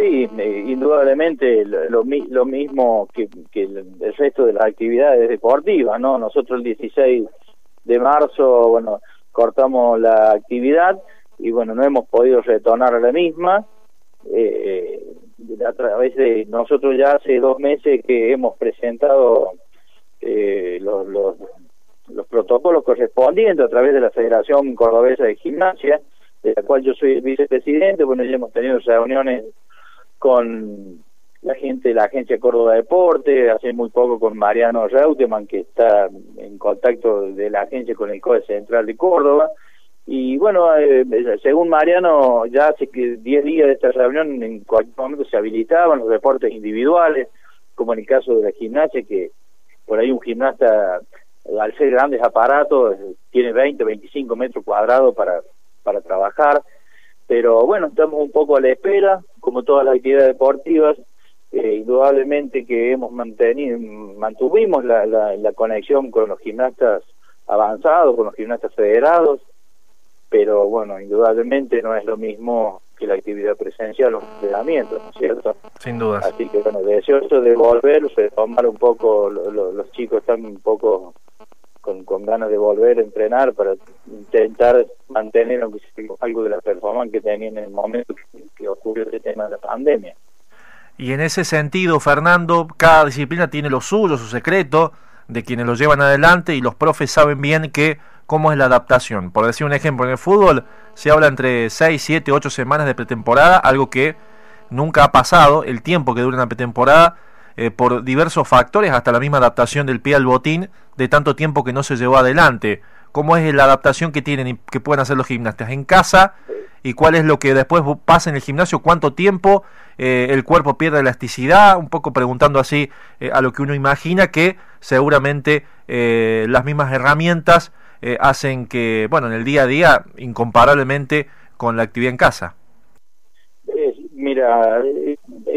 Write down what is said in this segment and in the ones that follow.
Sí, indudablemente lo, lo mismo que, el, resto de las actividades deportivas, ¿no? Nosotros el 16 de marzo, bueno, cortamos la actividad y bueno, no hemos podido retornar a la misma. Eh, a través de nosotros ya hace dos meses que hemos presentado eh, los, los, los protocolos correspondientes a través de la Federación Cordobesa de Gimnasia, de la cual yo soy el vicepresidente, bueno, ya hemos tenido reuniones con la gente de la Agencia Córdoba Deporte, hace muy poco con Mariano Reutemann, que está en contacto de la agencia con el COE Central de Córdoba. Y bueno, eh, según Mariano, ya hace que 10 días de esta reunión en cualquier momento se habilitaban los deportes individuales, como en el caso de la gimnasia, que por ahí un gimnasta, al ser grandes aparatos, tiene 20, 25 metros cuadrados para, para trabajar. Pero bueno, estamos un poco a la espera, como todas las actividades deportivas, eh, indudablemente que hemos mantenido, mantuvimos la, la, conexión con los gimnastas avanzados, con los gimnastas federados, pero bueno, indudablemente no es lo mismo que la actividad presencial, los entrenamientos, ¿no es cierto? Sin duda. Así que bueno, deseoso de volver, tomar un poco, los chicos están un poco con, con ganas de volver a entrenar para intentar mantener algo de la performance que tenían en el momento que, ocurrió el tema de la pandemia. Y en ese sentido, Fernando, cada disciplina tiene lo suyo, su secreto, de quienes lo llevan adelante y los profes saben bien que cómo es la adaptación. Por decir un ejemplo, en el fútbol se habla entre 6, 7, 8 semanas de pretemporada, algo que nunca ha pasado, el tiempo que dura una pretemporada eh, por diversos factores, hasta la misma adaptación del pie al botín, de tanto tiempo que no se llevó adelante. ¿Cómo es la adaptación que tienen y que pueden hacer los gimnastas en casa? ¿Y cuál es lo que después pasa en el gimnasio? ¿Cuánto tiempo eh, el cuerpo pierde elasticidad? Un poco preguntando así eh, a lo que uno imagina que seguramente las mismas herramientas hacen que, bueno, en el día a día, incomparablemente con la actividad en casa. mira,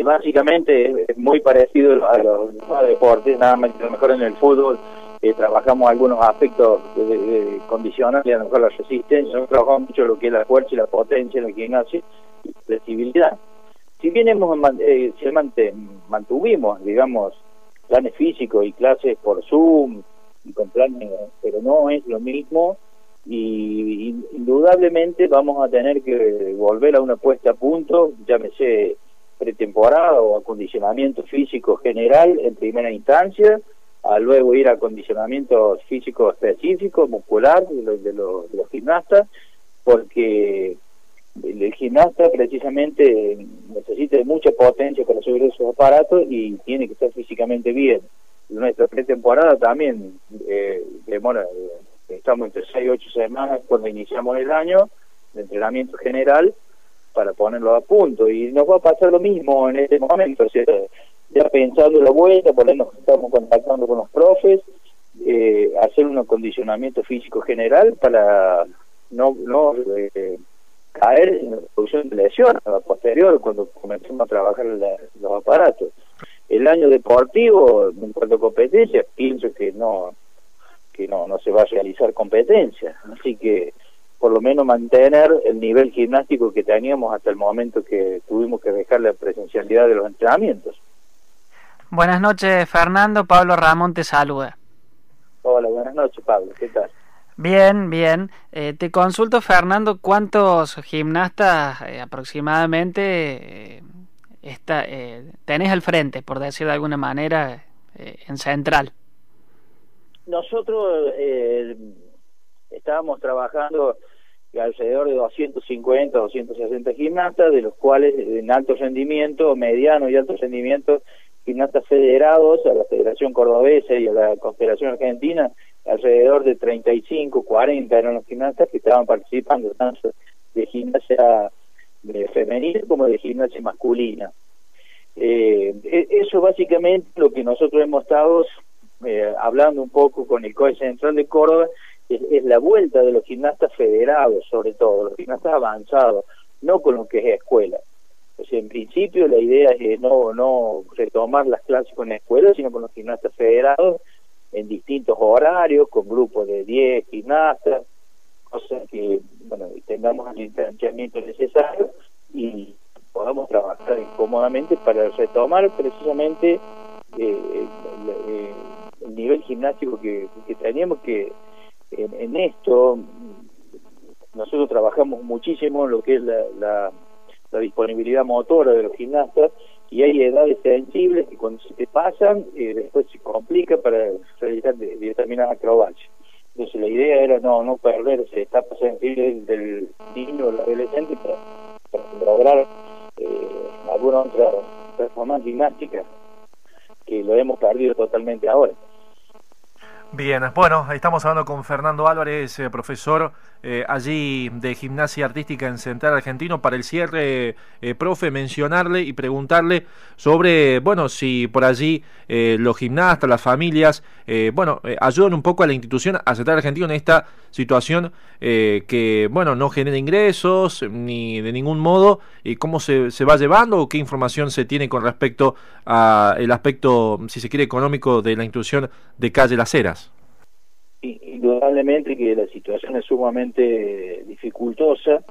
básicamente es muy parecido a los, deportes, nada más que mejor en el fútbol eh, trabajamos algunos aspectos de, condicionales, a lo mejor la resistencia, nosotros trabajamos mucho lo que es la fuerza y la potencia en el gimnasio y la flexibilidad. Si bien hemos eh, mantuvimos, digamos, planes físicos y clases por Zoom y con planes, pero no es lo mismo y indudablemente vamos a tener que volver a una puesta a punto, llámese pretemporada o acondicionamiento físico general en primera instancia, a luego ir a acondicionamiento físico específico, muscular de los, gimnastas, porque el, gimnasta precisamente necesita de mucha potencia para subir esos aparatos y tiene que estar físicamente bien. Nuestra pretemporada también eh, demora, estamos entre 6 y 8 semanas cuando iniciamos el año de entrenamiento general para ponerlo a punto y nos va a pasar lo mismo en este momento, ya pensando la vuelta, por eso estamos contactando con los profes, eh, hacer un acondicionamiento físico general para no, eh, caer en la producción de lesiones a posterior cuando comencemos a trabajar los aparatos. El año deportivo, en cuanto a competencia, pienso que no que no, no se va a realizar competencia, así que por lo menos mantener el nivel gimnástico que teníamos hasta el momento que tuvimos que dejar la presencialidad de los entrenamientos. Buenas noches, Fernando. Pablo Ramón te saluda. Hola, buenas noches, Pablo. ¿Qué tal? Bien, bien. Eh, te consulto, Fernando, ¿cuántos gimnastas eh, aproximadamente eh, está, tenés al frente, por decir de alguna manera, en Central? Nosotros estábamos trabajando alrededor de 250, 260 gimnastas, de los cuales en alto rendimiento, mediano y alto rendimiento, gimnastas federados a la Federación Cordobesa y a la Confederación Argentina, alrededor de 35, 40 eran los gimnastas que estaban participando tanto de gimnasia femenina como de gimnasia masculina. Eh, e, eso básicamente lo que nosotros hemos estado eh, hablando un poco con el COE Central de Córdoba es, la vuelta de los gimnastas federados, sobre todo, los gimnastas avanzados, no con lo que es escuela. Sea, en principio la idea es no, no retomar las clases con la escuela, sino con los gimnastas federados en distintos horarios, con grupos de 10 gimnastas, cosa que bueno, tengamos el distanciamiento necesario y podamos trabajar cómodamente para retomar precisamente eh, el, nivel gimnástico que, teníamos que en, esto nosotros trabajamos muchísimo en lo que es la, disponibilidad motora de los gimnastas y hay edades sensibles que cuando se te pasan eh, después se complica para realizar determinadas acrobacias. Entonces la idea era no no perder esa etapa sensible del niño o el adolescente para, lograr eh, alguna otra performance gimnástica que lo hemos perdido totalmente ahora. Bien, bueno, estamos hablando con Fernando Álvarez, eh, profesor eh, allí de gimnasia artística en Central Argentino. Para el cierre, eh, profe, mencionarle y preguntarle sobre, bueno, si por allí los gimnastas, las familias, bueno, ayudan un poco a la institución, a Central Argentino en esta situación que, bueno, no genera ingresos ni de ningún modo, y cómo se, se va llevando o qué información se tiene con respecto al aspecto, si se quiere, económico de la institución de Calle Las Heras indudablemente que la situación es sumamente dificultosa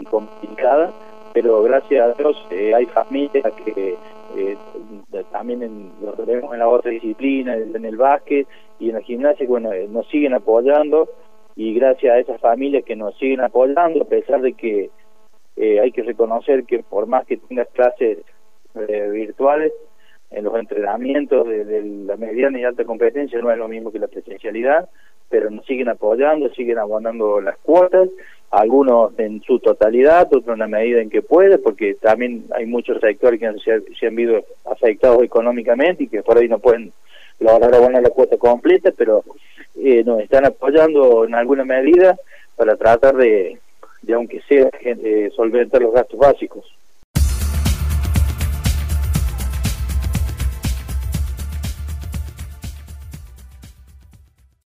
y complicada, pero gracias a Dios eh, hay familias que eh, también en, lo tenemos en la otra disciplina, en el básquet y en la gimnasia, bueno, eh, nos siguen apoyando y gracias a esas familias que nos siguen apoyando, a pesar de que hay que reconocer que por más que tengas clases virtuales, en los entrenamientos de, la mediana y alta competencia no es lo mismo que la presencialidad pero nos siguen apoyando, siguen abonando las cuotas, algunos en su totalidad, otros en la medida en que puede, porque también hay muchos sectores que se, han visto afectados económicamente y que por ahí no pueden lograr abonar la cuota completa, pero eh, nos están apoyando en alguna medida para tratar de, de aunque sea, eh, solventar los gastos básicos.